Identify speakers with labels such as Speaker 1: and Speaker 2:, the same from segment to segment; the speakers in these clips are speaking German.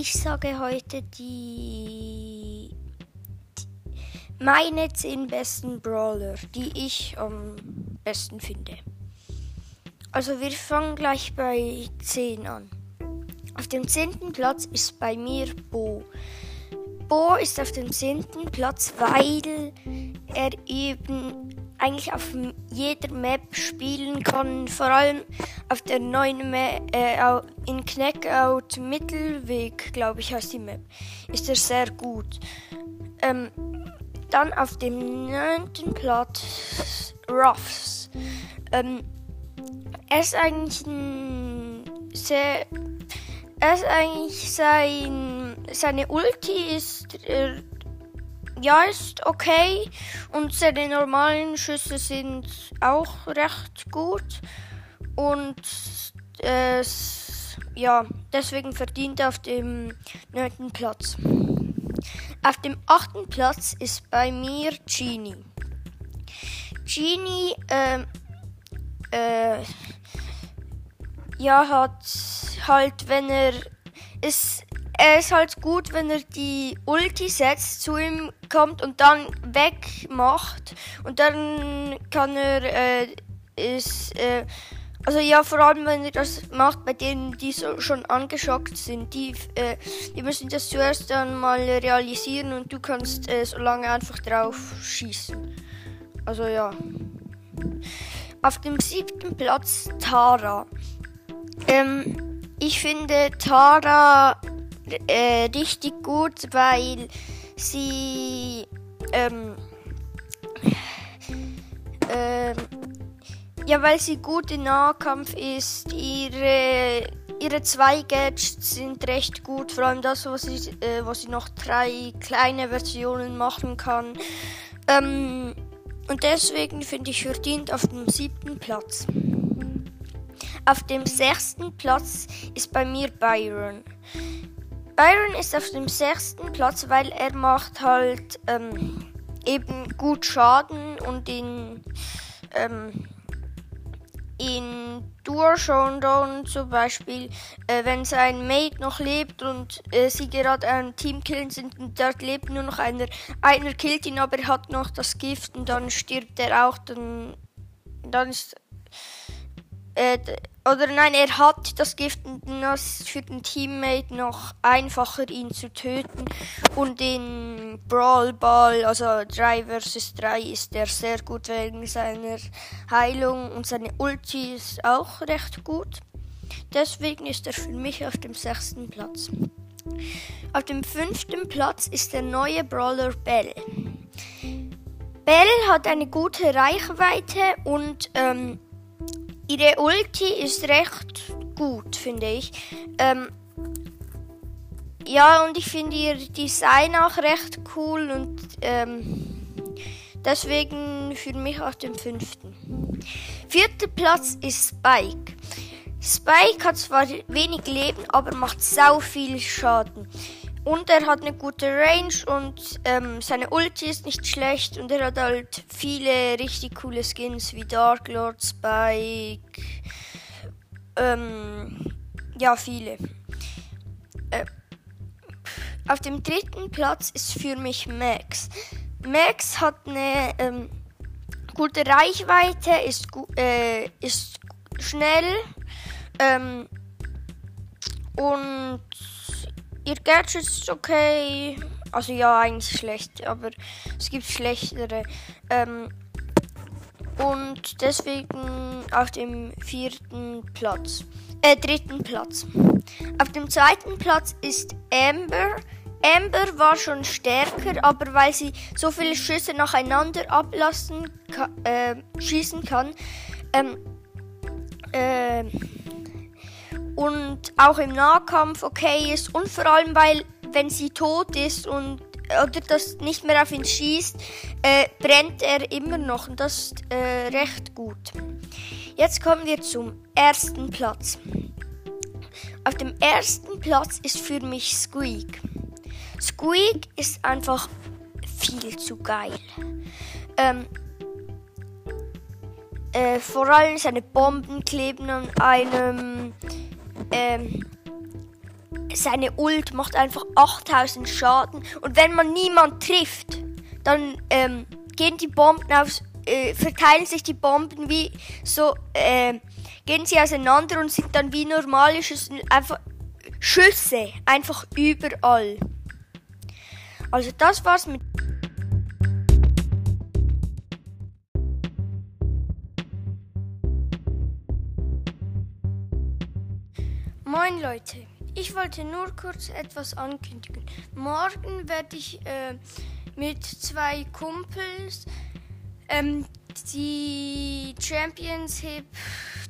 Speaker 1: Ich sage heute die, die meine zehn besten Brawler, die ich am besten finde. Also wir fangen gleich bei 10 an. Auf dem zehnten Platz ist bei mir Bo. Bo ist auf dem zehnten Platz, weil er eben eigentlich auf jeder Map spielen kann. Vor allem auf der neuen Map äh, in Knackout Mittelweg, glaube ich, heißt die Map, ist er sehr gut. Ähm, dann auf dem neunten Platz Ruffs. Ähm, er ist eigentlich ein sehr er ist eigentlich sein seine Ulti ist äh, ja ist okay und seine normalen Schüsse sind auch recht gut und äh, ja deswegen verdient er auf dem neunten Platz. Auf dem achten Platz ist bei mir Genie. Genie äh, äh, ja hat halt, wenn er ist, er ist halt gut, wenn er die Ulti setzt, zu ihm kommt und dann wegmacht und dann kann er äh, ist äh, also ja, vor allem wenn er das macht bei denen, die so schon angeschockt sind, die, äh, die müssen das zuerst dann mal realisieren und du kannst äh, so lange einfach drauf schießen. Also ja. Auf dem siebten Platz Tara. Ähm, ich finde Tara äh, richtig gut, weil sie ähm, ähm, ja, weil sie gut im Nahkampf ist. Ihre ihre zwei Gadgets sind recht gut, vor allem das, was sie, äh, wo sie noch drei kleine Versionen machen kann. Ähm, und deswegen finde ich verdient auf dem siebten Platz. Auf dem sechsten Platz ist bei mir Byron. Byron ist auf dem sechsten Platz, weil er macht halt ähm, eben gut Schaden und in ähm, in Showdown zum Beispiel, äh, wenn sein Mate noch lebt und äh, sie gerade ein Team killen sind und dort lebt nur noch einer, einer killt ihn, aber er hat noch das Gift und dann stirbt er auch, dann, dann ist äh, oder nein, er hat das Gift und das für den Teammate noch einfacher, ihn zu töten. Und in Brawl Ball, also 3 vs 3, ist er sehr gut wegen seiner Heilung und seine Ulti ist auch recht gut. Deswegen ist er für mich auf dem sechsten Platz. Auf dem fünften Platz ist der neue Brawler Bell. Bell hat eine gute Reichweite und ähm, Ihre Ulti ist recht gut, finde ich. Ähm, ja, und ich finde ihr Design auch recht cool und ähm, deswegen für mich auf dem fünften. Vierter Platz ist Spike. Spike hat zwar wenig Leben, aber macht sau viel Schaden. Und er hat eine gute Range und ähm, seine Ulti ist nicht schlecht und er hat halt viele richtig coole Skins wie Dark Lord, Spike. Ähm, ja, viele. Äh, auf dem dritten Platz ist für mich Max. Max hat eine ähm, gute Reichweite, ist, gu äh, ist schnell ähm, und Ihr Gadget ist okay. Also ja, eigentlich schlecht, aber es gibt schlechtere. Ähm, und deswegen auf dem vierten Platz. Äh, dritten Platz. Auf dem zweiten Platz ist Amber. Amber war schon stärker, aber weil sie so viele Schüsse nacheinander ablassen, äh, schießen kann, ähm, äh, und auch im Nahkampf okay ist und vor allem, weil wenn sie tot ist und oder das nicht mehr auf ihn schießt, äh, brennt er immer noch und das ist äh, recht gut. Jetzt kommen wir zum ersten Platz. Auf dem ersten Platz ist für mich Squeak. Squeak ist einfach viel zu geil. Ähm, äh, vor allem seine Bomben kleben an einem ähm, seine Ult macht einfach 8000 Schaden. Und wenn man niemand trifft, dann ähm, gehen die Bomben aufs, äh, verteilen sich die Bomben wie so, äh, gehen sie auseinander und sind dann wie normale Schüsse, einfach Schüsse, einfach überall. Also das war's mit Moin Leute, ich wollte nur kurz etwas ankündigen. Morgen werde ich äh, mit zwei Kumpels ähm, die Championship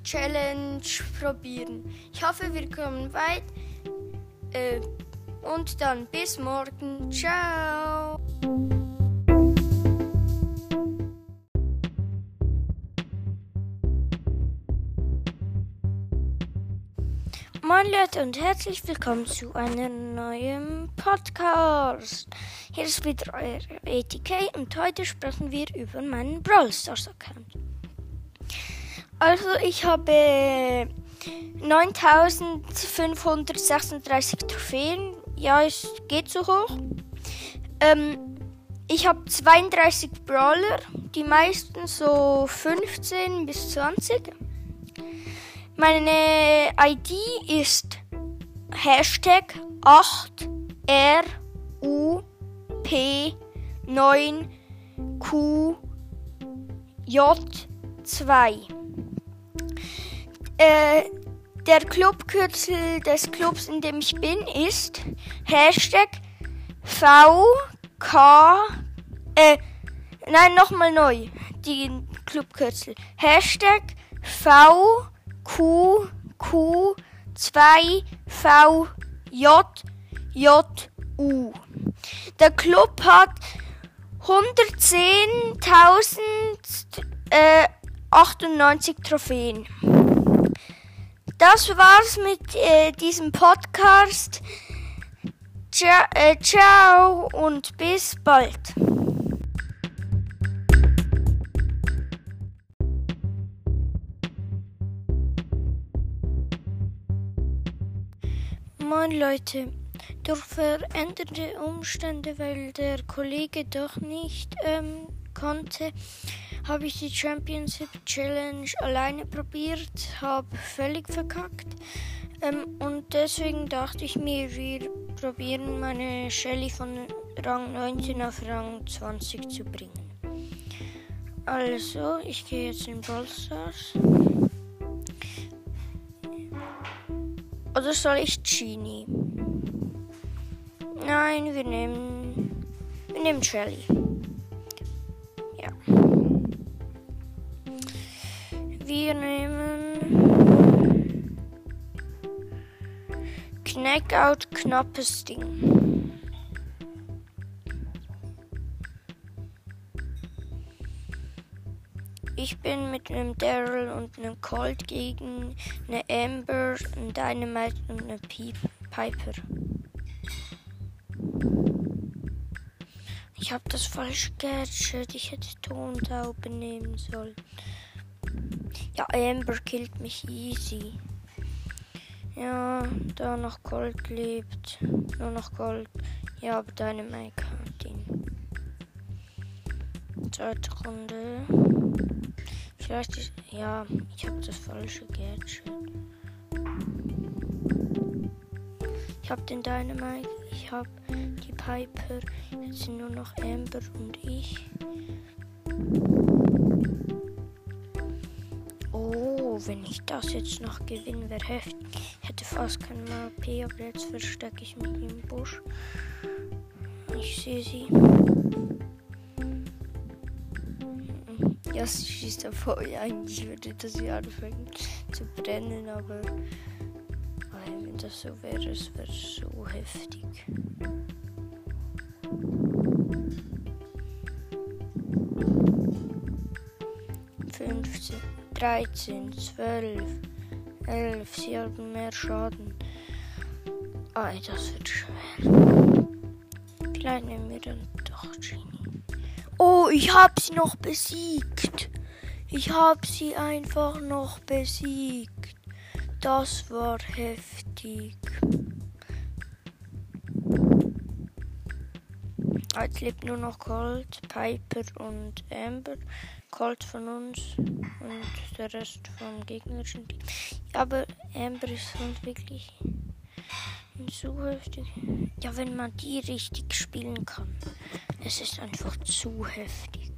Speaker 1: Challenge probieren. Ich hoffe, wir kommen weit. Äh, und dann bis morgen. Ciao. Moin Leute und herzlich willkommen zu einem neuen Podcast. Hier ist wieder euer ATK und heute sprechen wir über meinen Brawl Stars Account. Also ich habe 9536 Trophäen. Ja, es geht so hoch. Ähm, ich habe 32 Brawler, die meisten so 15 bis 20. Meine ID ist Hashtag 8RUP9QJ2. Äh, der Clubkürzel des Clubs, in dem ich bin, ist Hashtag VK. Äh, nein, nochmal neu. Die Clubkürzel. Hashtag VK. Q, Q, 2, V, J, J, U. Der Club hat 110.098 äh, Trophäen. Das war's mit äh, diesem Podcast. Ciao, äh, ciao und bis bald. Moin Leute, durch veränderte Umstände, weil der Kollege doch nicht ähm, konnte, habe ich die Championship Challenge alleine probiert, habe völlig verkackt. Ähm, und deswegen dachte ich mir, wir probieren meine Shelly von Rang 19 auf Rang 20 zu bringen. Also, ich gehe jetzt in Brawl Stars. Oder soll ich Genie? Nein, wir nehmen. Wir nehmen Shelly. Ja. Wir nehmen. Knackout knappes Ding. Ich bin mit einem Daryl und einem Colt gegen eine Amber, ein Dynamite und eine Piper. Ich habe das falsche Gadget. Ich hätte Tontaube nehmen sollen. Ja, Amber killt mich easy. Ja, da noch Gold lebt. Nur noch Gold. Ja, aber Dynamite hat ihn. Zweite Runde. Vielleicht ist. Ja, ich habe das falsche Gadget. Ich habe den Dynamite, ich habe die Piper. Jetzt sind nur noch Amber und ich. Oh, wenn ich das jetzt noch gewinne, wäre heftig. Ich hätte fast kein MP, aber jetzt verstecke ich mich im Busch. Ich sehe sie. Ja, sie schießt davor. Ja, eigentlich würde das hier anfangen zu brennen, aber wenn das so wäre, es wäre so heftig. Fünfzehn, dreizehn, zwölf, elf. Sie haben mehr Schaden. Ah, das wird schwer. Vielleicht nehmen wir dann doch Genie. Oh, ich hab sie noch besiegt. Ich hab sie einfach noch besiegt. Das war heftig. Ah, jetzt lebt nur noch Colt, Piper und Amber. Colt von uns und der Rest vom gegnerischen Team. Aber Amber ist halt wirklich zu heftig. Ja, wenn man die richtig spielen kann. Es ist einfach zu heftig.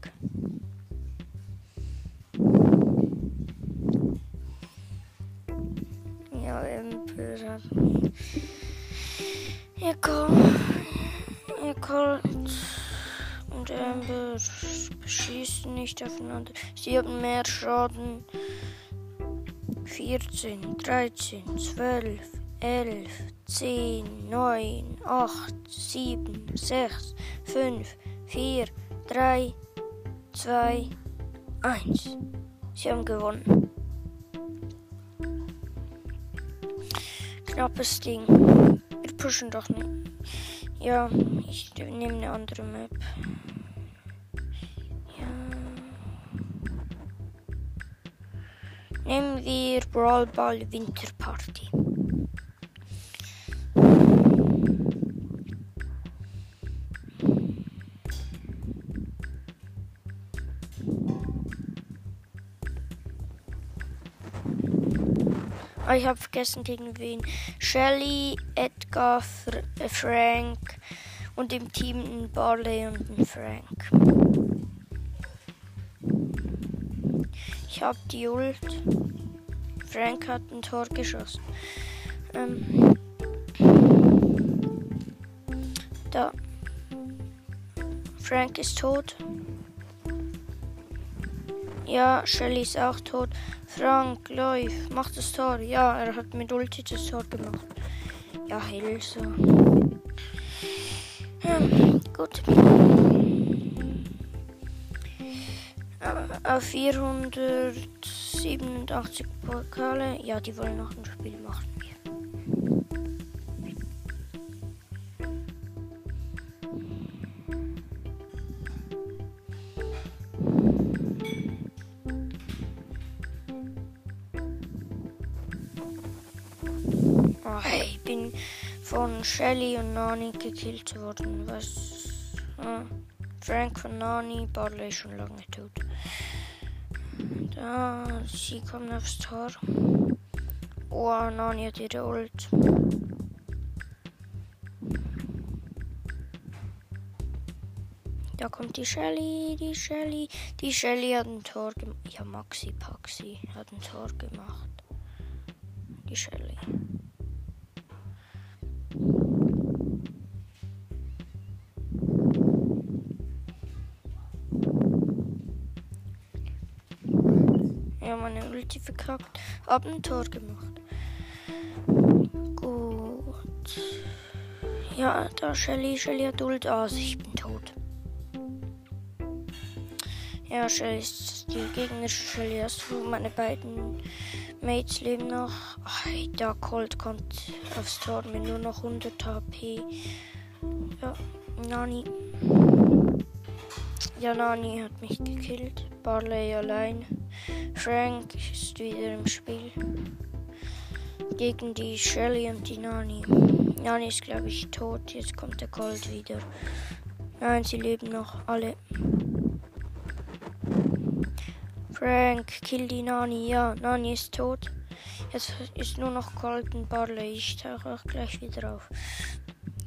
Speaker 1: Ja, hat. Ja, komm. Ja, Colt und Amber schießen nicht aufeinander. Sie haben mehr Schaden. 14, 13, 12, 11, 10, 9, 8, 7, 6, 5, 4, 3, 2, 1. Sie haben gewonnen. Knappes Ding. Wir pushen doch nicht. Ja, ich nehme eine andere Map. Nehmen wir Brawl Ball Winterparty. Oh, ich habe vergessen gegen wen. Shelly, Edgar, Fr äh, Frank und im Team ein Barley und ein Frank. Ich habe die Ult. Frank hat ein Tor geschossen. Ähm, da. Frank ist tot. Ja, Shelly ist auch tot. Frank, läuft, macht das Tor. Ja, er hat mit Ulti das Tor gemacht. Ja, Hilfe. Ähm, gut. Auf 487 Pokale. Ja, die wollen noch ein Shelly und Nani gekillt worden. Was? Ah, Frank von Nani, Barley schon lange tot. Da, sie kommen aufs Tor. Oh, Nani hat ihre Ult. Da kommt die Shelly, die Shelly. Die Shelly hat ein Tor gemacht. Ja, Maxi Paxi hat ein Tor gemacht. Die Shelly. Ulti verkackt. Hab ein Tor gemacht. Gut. Ja, da Shelly, Shelly hat Ult aus. Ich bin tot. Ja, Shelly ist die gegnerische Shelly. Hast du meine beiden Mates leben noch? Da Colt kommt aufs Tor mit nur noch 100 HP. Ja, Nani. Ja, Nani hat mich gekillt. Barley allein. Frank ist wieder im Spiel. Gegen die Shelly und die Nani. Nani ist, glaube ich, tot. Jetzt kommt der Colt wieder. Nein, sie leben noch alle. Frank, kill die Nani. Ja, Nani ist tot. Jetzt ist nur noch Colt und Barley. Ich tauche auch gleich wieder auf.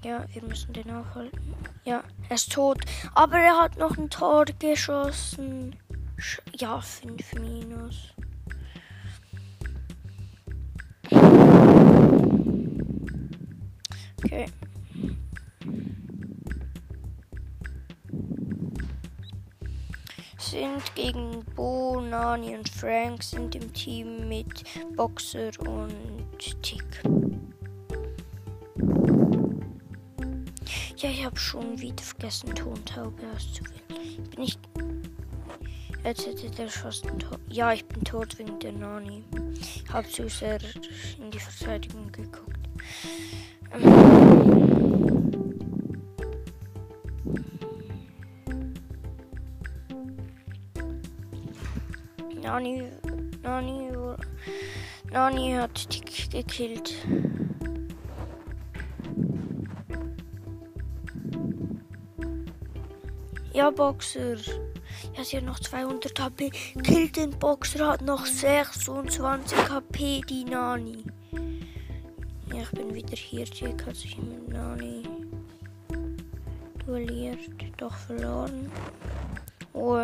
Speaker 1: Ja, wir müssen den aufhalten. Ja, er ist tot. Aber er hat noch ein Tor geschossen. Ja, 5 minus. Okay. Sind gegen Bo, Nani und Frank sind im Team mit Boxer und Tick. Ja, ich habe schon wieder vergessen, Tontaube auszuwählen. Bin ich der fast ein Tor. Ja, ich bin tot wegen der Nani. Hab zu sehr in die Verteidigung geguckt. Nani, Nani, Nani hat Tick gekillt. Ja, Boxer. Ja, sie hat noch 200 HP. Kill den Boxer, hat noch 26 HP, die Nani. Ja, ich bin wieder hier. Jack hat sich mit Nani duelliert. Doch verloren. Oh,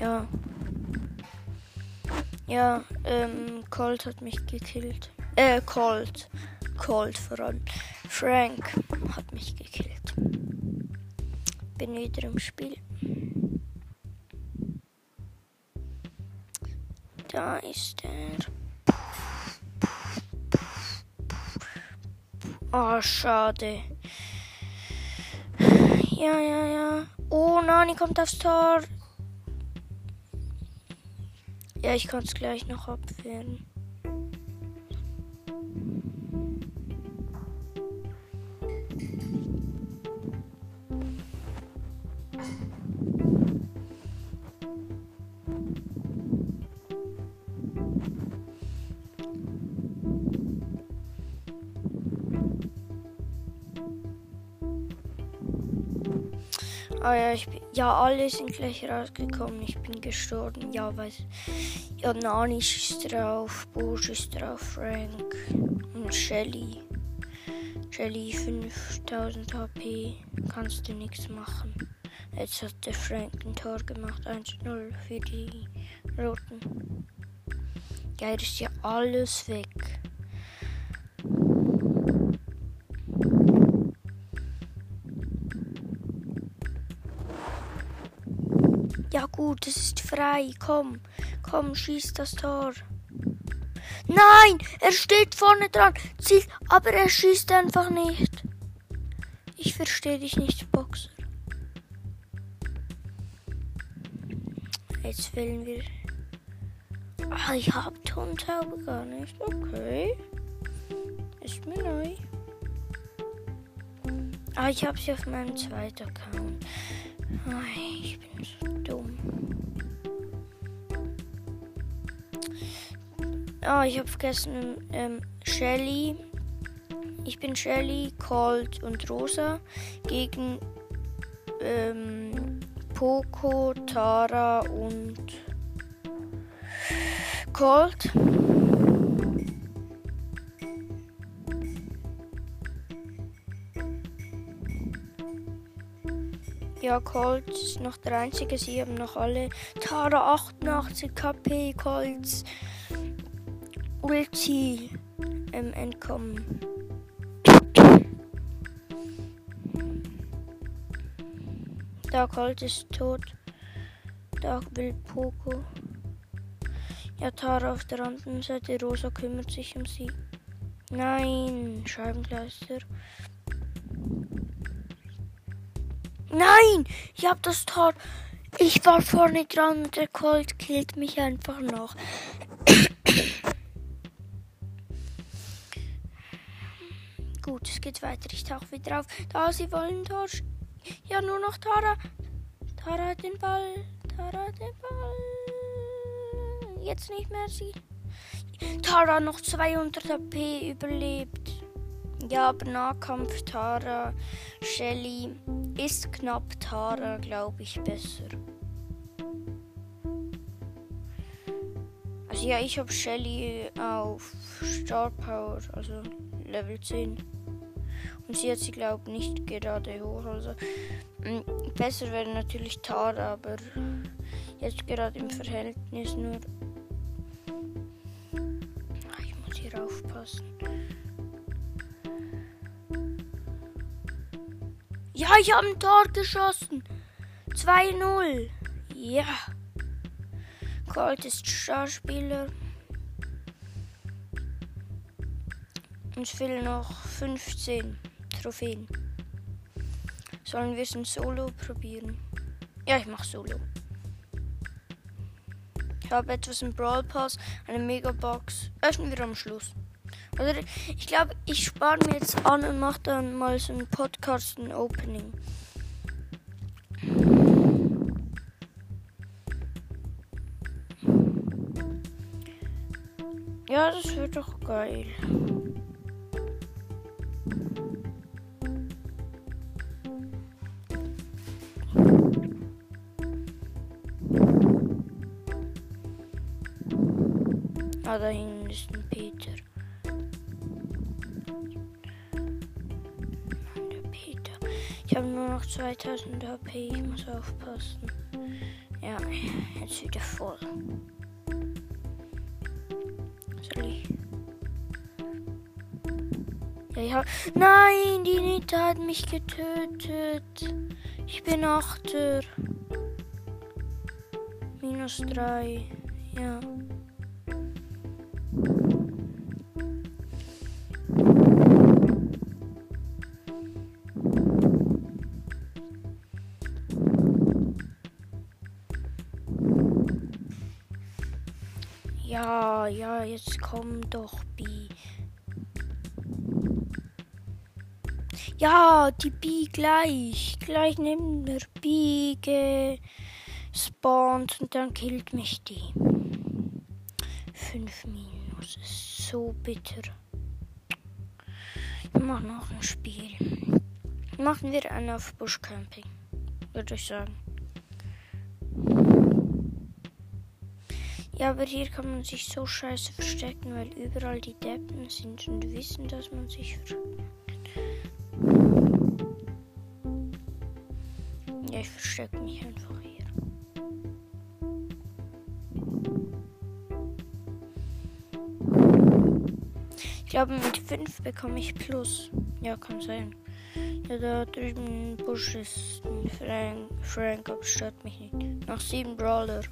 Speaker 1: ja. Ja, ähm, Colt hat mich gekillt. Äh, Colt. Colt vor allem. Frank hat mich gekillt. Bin wieder im Spiel. Da ist er. Oh, schade. Ja, ja, ja. Oh, Nani kommt aufs Tor. Ja, ich kann es gleich noch abwehren. Ah ja, ich bin, ja, alle sind gleich rausgekommen. Ich bin gestorben. Ja, weil ja, Nani schießt drauf, Bo schießt drauf, Frank und Shelly. Shelly 5000 HP, kannst du nichts machen. Jetzt hat der Frank ein Tor gemacht, 1-0 für die Roten. Ja, ist ja alles weg. Gut, es ist frei. Komm, komm, schieß das Tor. Nein, er steht vorne dran. Ziel, aber er schießt einfach nicht. Ich verstehe dich nicht, Boxer. Jetzt wählen wir. Ah, ich habe Tontaube gar nicht. Okay. Ist mir neu. Ah, ich habe sie auf meinem zweiten Account. Ich bin so dumm. Ah, ich habe vergessen, ähm, Shelly. Ich bin Shelly, Colt und Rosa gegen ähm, Poco, Tara und Colt. Ja, Colt ist noch der einzige. Sie haben noch alle. Tara 88 KP, Colts Ulti ähm, entkommen. Da Colt ist tot. Da will Poco. Ja, Tara auf der anderen Seite. Rosa kümmert sich um sie. Nein, Scheibenkleister. Nein, ich hab das Tor. Ich war vorne dran und der Colt killt mich einfach noch. Gut, es geht weiter. Ich tauche wieder auf. Da, sie wollen Tor. Ja, nur noch Tara. Tara hat den Ball. Tara hat den Ball. Jetzt nicht mehr sie. Tara noch 200 HP überlebt. Ja, aber Nahkampf Tara, Shelly ist knapp Tara, glaube ich, besser. Also ja, ich habe Shelly auf Star Power, also Level 10. Und sie hat sie, glaube ich, nicht gerade hoch. Also mm, besser wäre natürlich Tara, aber jetzt gerade im Verhältnis nur. Ah, ich muss hier aufpassen. Ja, ich habe ein Tor geschossen. 2-0. Ja. Colt ist Starspieler. Uns fehlen noch 15 Trophäen. Sollen wir es in Solo probieren? Ja, ich mache Solo. Ich habe etwas im Brawl Pass, eine Megabox. Öffnen wir am Schluss. Also ich glaube, ich spare mir jetzt an und mache dann mal so ein Podcast ein Opening. Ja, das wird doch geil. Ah, da hinten ist ein Peter. Der Peter. Ich habe nur noch 2000 HP. Ich muss aufpassen. Ja, jetzt wieder voll. Soll ich? Ja, ja. Nein, die Nita hat mich getötet. Ich bin Achter. Minus 3. Ja. Ja, komm doch, Bi. Ja, die Bi gleich. Gleich neben der Bi gespawnt und dann killt mich die. 5 Minus ist so bitter. Ich mach noch ein Spiel. Machen wir einen auf Buschcamping, würde ich sagen. Ja, aber hier kann man sich so scheiße verstecken, weil überall die Deppen sind und wissen, dass man sich versteckt. Ja, ich verstecke mich einfach hier. Ich glaube, mit 5 bekomme ich Plus. Ja, kann sein. Ja, da drüben Busch ist ein Frank, Frank aber stört mich nicht. Noch 7 Brawler.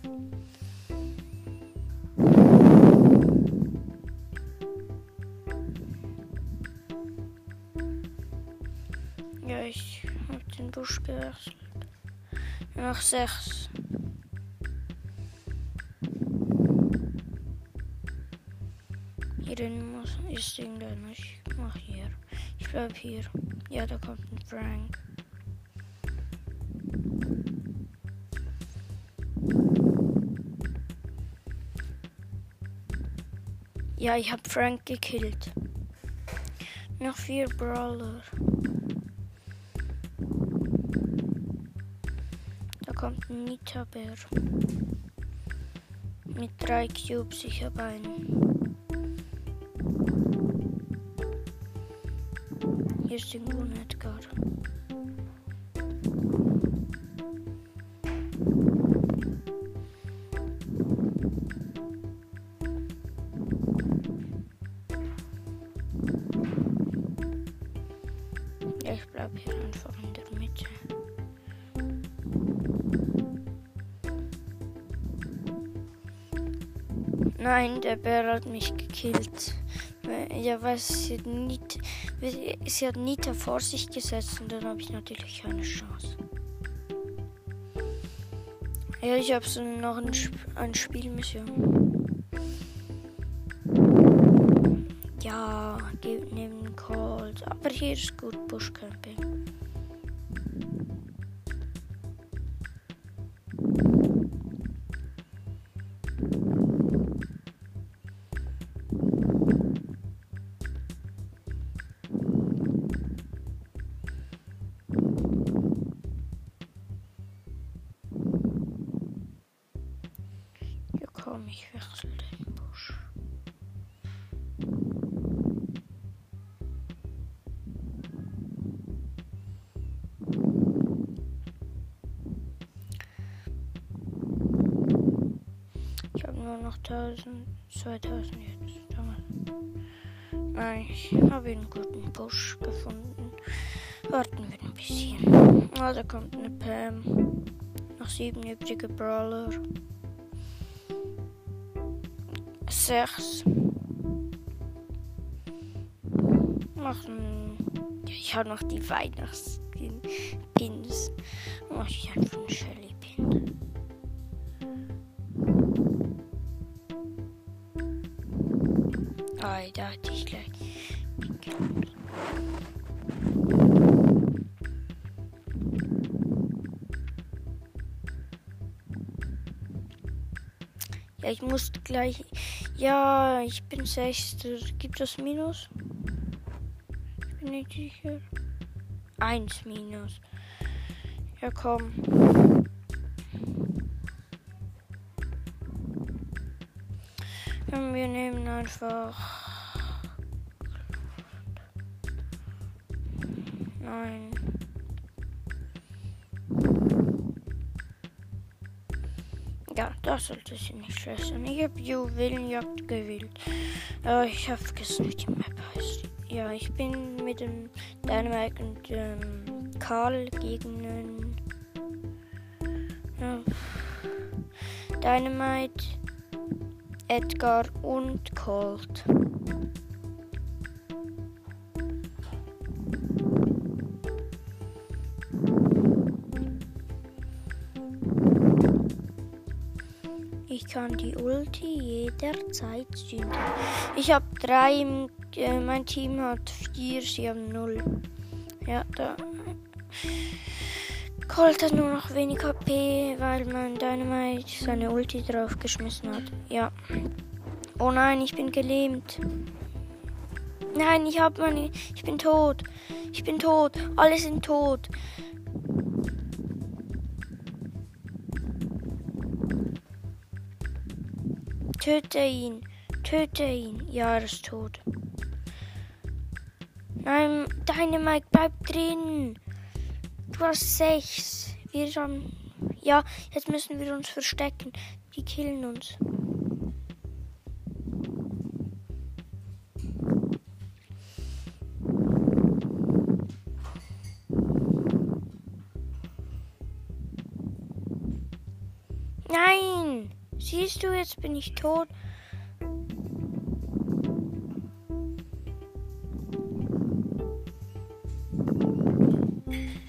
Speaker 1: Busch gewechselt. Noch sechs. Hier drin muss, ist irgendeiner. Ich mach hier. Ich bleib hier. Ja, da kommt ein Frank. Ja, ich hab Frank gekillt. Noch vier Brawler. Kommt ein Nita-Bär. Mit drei Cubes, ich habe einen. Hier ist irgendwo ein Edgar. Nein, der Bär hat mich gekillt. Ja, weil sie nicht, sie hat Nita vor sich gesetzt und dann habe ich natürlich keine Chance. Ja, ich habe so noch ein, Sp ein Spielmission. Ja, neben Calls. Aber hier ist gut Buschcamping. 2000, 2000 jetzt. Ich habe einen guten Push gefunden. Warten wir ein bisschen. Ah, da kommt eine Pam. Noch sieben übrige Brawler. Sechs. Machen. Ich habe noch die Weihnachtspins. Mach ich einfach schnell. Ei, da hatte ich gleich. Ja, ich muss gleich. Ja, ich bin Sechster. Gibt das Minus? Ich bin nicht sicher. Eins Minus. Ja, komm. Und wir nehmen einfach. Nein. Ja, das sollte sie nicht stressen. Ich habe Juwelenjagd gewählt. Aber ich habe vergessen, wie die Map heißt. Ja, ich bin mit dem Dynamite und ähm, Karl gegen. Ja, Dynamite, Edgar und Colt. Ich kann die Ulti jederzeit zünden. Ich habe drei, äh, mein Team hat vier, sie haben null. Ja, da. Colt hat nur noch wenig HP, weil mein Dynamite seine Ulti draufgeschmissen hat. Ja. Oh nein, ich bin gelähmt. Nein, ich hab meine. Ich bin tot. Ich bin tot. Alle sind tot. Töte ihn. Töte ihn. Ja, er ist tot. Nein, Dynamite, bleib drin. Hast sechs. Wir haben. Ja, jetzt müssen wir uns verstecken. Die killen uns. Nein! Siehst du, jetzt bin ich tot. Bleib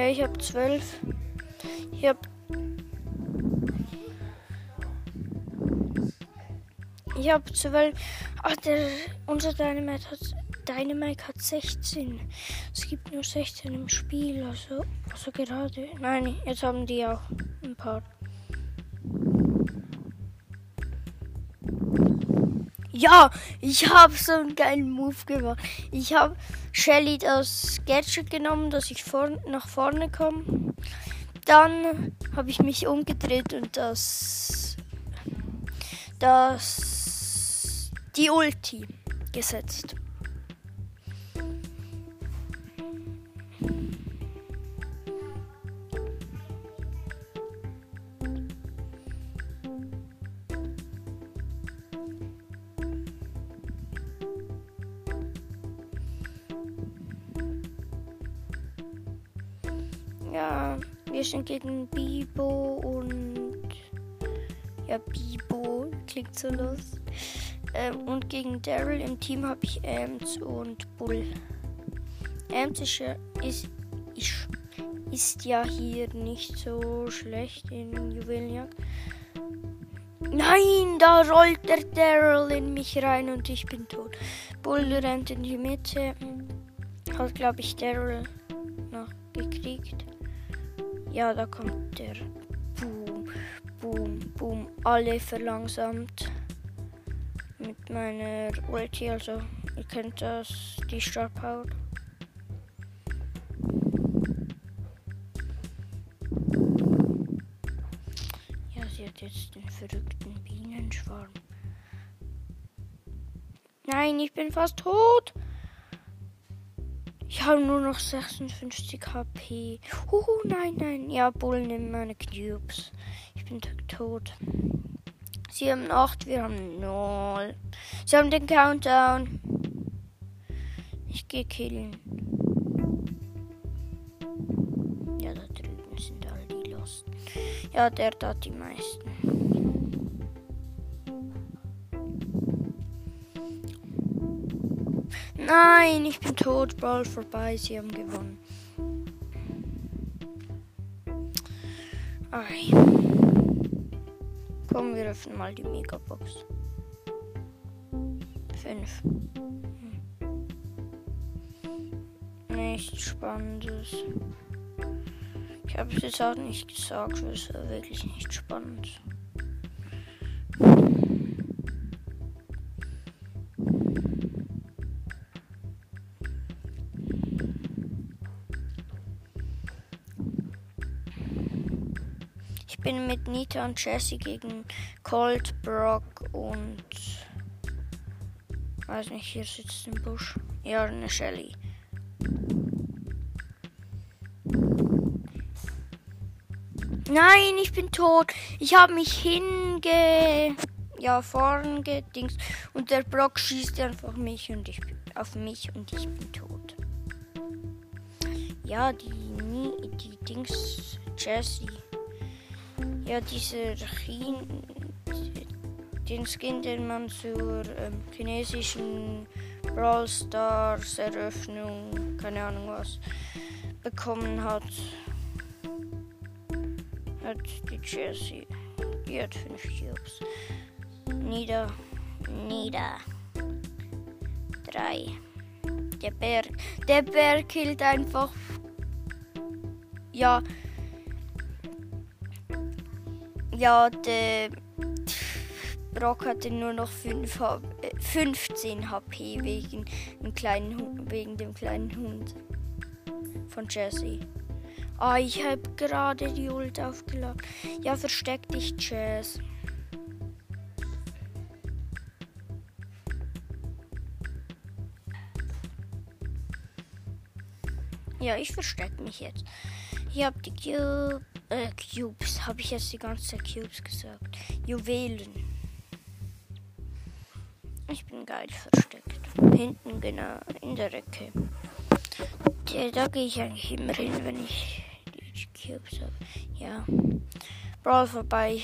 Speaker 1: Ja, ich habe zwölf. Ich habe. Ich habe zwölf. Ach, der, unser Dynamite hat, Dynamite hat 16. Es gibt nur 16 im Spiel, also, also gerade. Nein, jetzt haben die auch ein paar. Ja, ich habe so einen geilen Move gemacht. Ich habe Shelly das Gadget genommen, dass ich vor, nach vorne komme. Dann habe ich mich umgedreht und das, das, die Ulti gesetzt. Ja, wir sind gegen Bibo und ja, Bibo klingt so los. Ähm, und gegen Daryl im Team habe ich Ams und Bull. Ams ist, ja- ist, ist, ist ja hier nicht so schlecht in Juwelenjagd. Nein, da rollt der Daryl in mich rein und ich bin tot. Bull rennt in die Mitte. Hat, glaube ich, Daryl noch gekriegt. Ja, da kommt der. Boom, boom, boom. Alle verlangsamt. Mit meiner Ulti, also ihr kennt das, die Star. Ja, sie hat jetzt den verrückten Bienenschwarm. Nein, ich bin fast tot. Ich habe nur noch 56 HP. Huhu, nein, nein. Ja, Bull nimmt meine Cubes. Ich bin tot. Sie haben 8, wir haben 0. Sie haben den Countdown. Ich gehe killen. Ja, da drüben sind all die Lost. Ja, der hat die meisten. Nein, ich bin tot. Brawl vorbei. Sie haben gewonnen. Ei. Komm, wir öffnen mal die Megabox. Fünf. Hm. Nichts Spannendes. Ich habe es jetzt auch nicht gesagt, es war wirklich nicht spannend. Bin mit Nita und Jesse gegen Colt, Brock und weiß nicht, hier sitzt im Busch. Ja, eine Shelly. Nein, ich bin tot. Ich habe mich hinge... Ja, vorn gedings. Und der Brock schießt einfach mich und ich auf mich und ich bin tot. Ja, die, die Dings... Jessie. Ja, dieser Chin... Den Skin, den man zur ähm, chinesischen Brawl Stars Eröffnung, keine Ahnung was, bekommen hat hat die Jessie. Die hat fünf Cubes. Nieder, nieder. Drei. Der Berg. Der Berg killt einfach. Ja. Ja, der Brock hatte nur noch 5, 15 HP wegen dem kleinen, wegen dem kleinen Hund von Jessie. Ah, ich habe gerade die Ult aufgeladen. Ja, versteck dich, Chess. Ja, ich verstecke mich jetzt. Ich habe die Cube, äh, Cubes. Habe ich jetzt die ganze Zeit Cubes gesagt? Juwelen. Ich bin geil versteckt. Hinten genau, in der Ecke. Da gehe ich eigentlich immer hin, wenn ich Cubes habe. Ja. Brawl vorbei.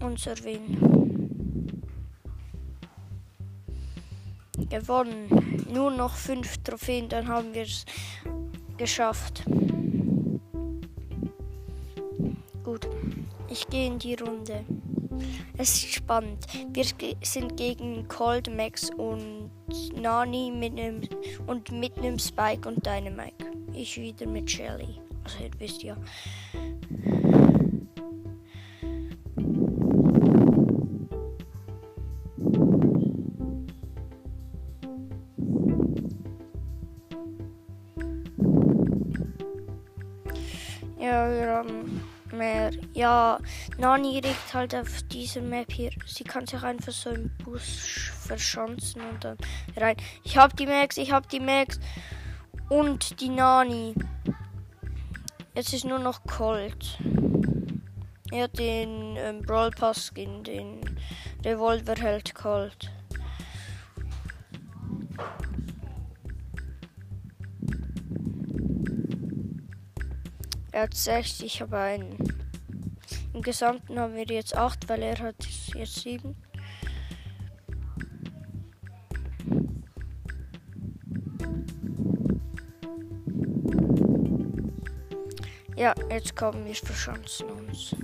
Speaker 1: Unser Win. Gewonnen. Nur noch fünf Trophäen, dann haben wir es geschafft. Ich gehe in die Runde. Es ist spannend. Wir sind gegen Cold Max und Nani mit nem, und mit einem Spike und Dynamite. Ich wieder mit Shelly. Also ihr wisst ja. Ja, wir haben mehr. Ja, Nani regt halt auf dieser Map hier. Sie kann sich einfach so im Bus verschanzen und dann rein. Ich hab die Max, ich hab die Max und die Nani. Jetzt ist nur noch Colt. Er hat den ähm, Brawl Pass Skin, den Revolver hält Colt. Er hat 6, ich habe einen. Im Gesamten haben wir jetzt 8, weil er hat jetzt 7. Ja, jetzt kommen wir verschanzen uns.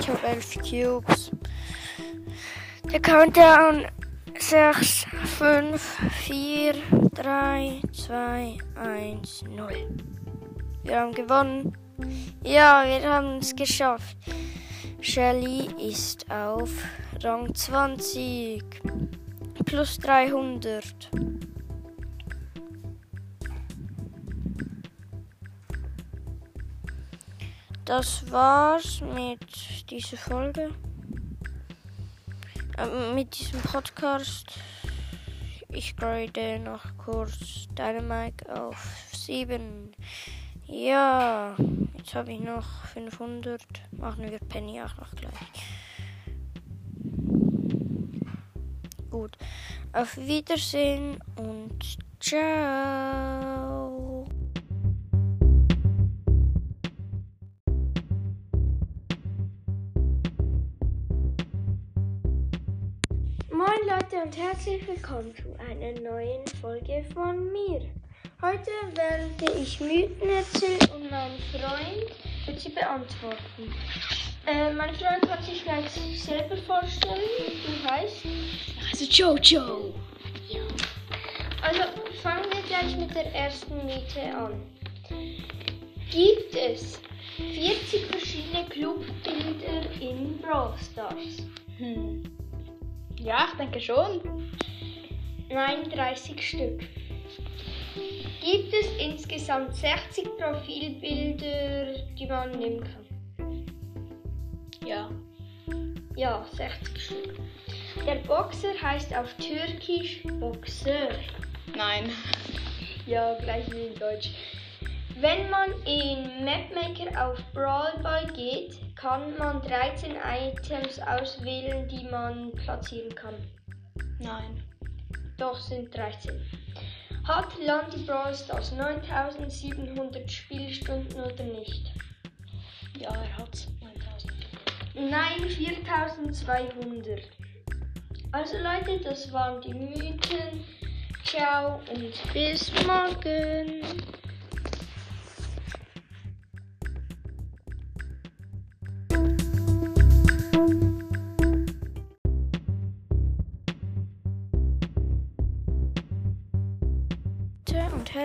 Speaker 1: Ich habe elf Cubes. Der Countdown 6, 5, 4, 3, 2, 1, 0. Wir haben gewonnen. Ja, wir haben es geschafft. Shelly ist auf Rang 20. Plus 300. Das war's mit dieser Folge. Ähm, mit diesem Podcast. Ich grade noch kurz Dynamite auf 7. Ja, jetzt habe ich noch 500. Machen wir Penny auch noch gleich. Gut. Auf Wiedersehen und ciao. Moin Leute und herzlich willkommen zu einer neuen Folge von mir. Heute werde ich Mythen erzählen und mein Freund wird sie beantworten. Äh, mein Freund kann sich gleich selber vorstellen. Du heißt?
Speaker 2: Also Jojo.
Speaker 1: Ja. Also fangen wir gleich mit der ersten Mythe an. Gibt es 40 verschiedene Clubbilder in Brawl Stars?
Speaker 2: Hm. Ja, ich denke schon.
Speaker 1: Nein, 30 Stück. Gibt es insgesamt 60 Profilbilder, die man nehmen kann?
Speaker 2: Ja.
Speaker 1: Ja, 60 Stück. Der Boxer heißt auf Türkisch Boxer.
Speaker 2: Nein.
Speaker 1: Ja, gleich wie in Deutsch. Wenn man in Mapmaker auf Brawl Ball geht, kann man 13 Items auswählen, die man platzieren kann.
Speaker 2: Nein.
Speaker 1: Doch sind 13. Hat Landy Brawl Stars 9700 Spielstunden oder nicht?
Speaker 2: Ja, er hat 9000.
Speaker 1: Nein, 4200. Also Leute, das waren die Mythen. Ciao und bis morgen.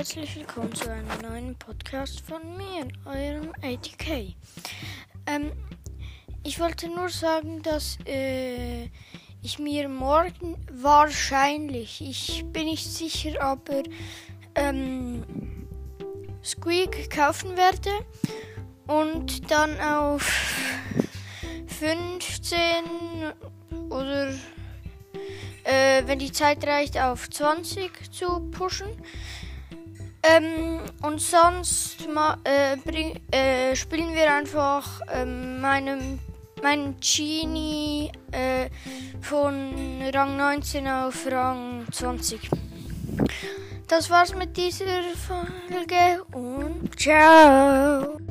Speaker 1: Herzlich willkommen zu einem neuen Podcast von mir, eurem ATK. Ähm, ich wollte nur sagen, dass äh, ich mir morgen wahrscheinlich, ich bin nicht sicher, aber ähm, Squeak kaufen werde und dann auf 15 oder äh, wenn die Zeit reicht, auf 20 zu pushen. Ähm, und sonst ma, äh, bring, äh, spielen wir einfach ähm, meinem, meinen Genie äh, von Rang 19 auf Rang 20. Das war's mit dieser Folge und ciao!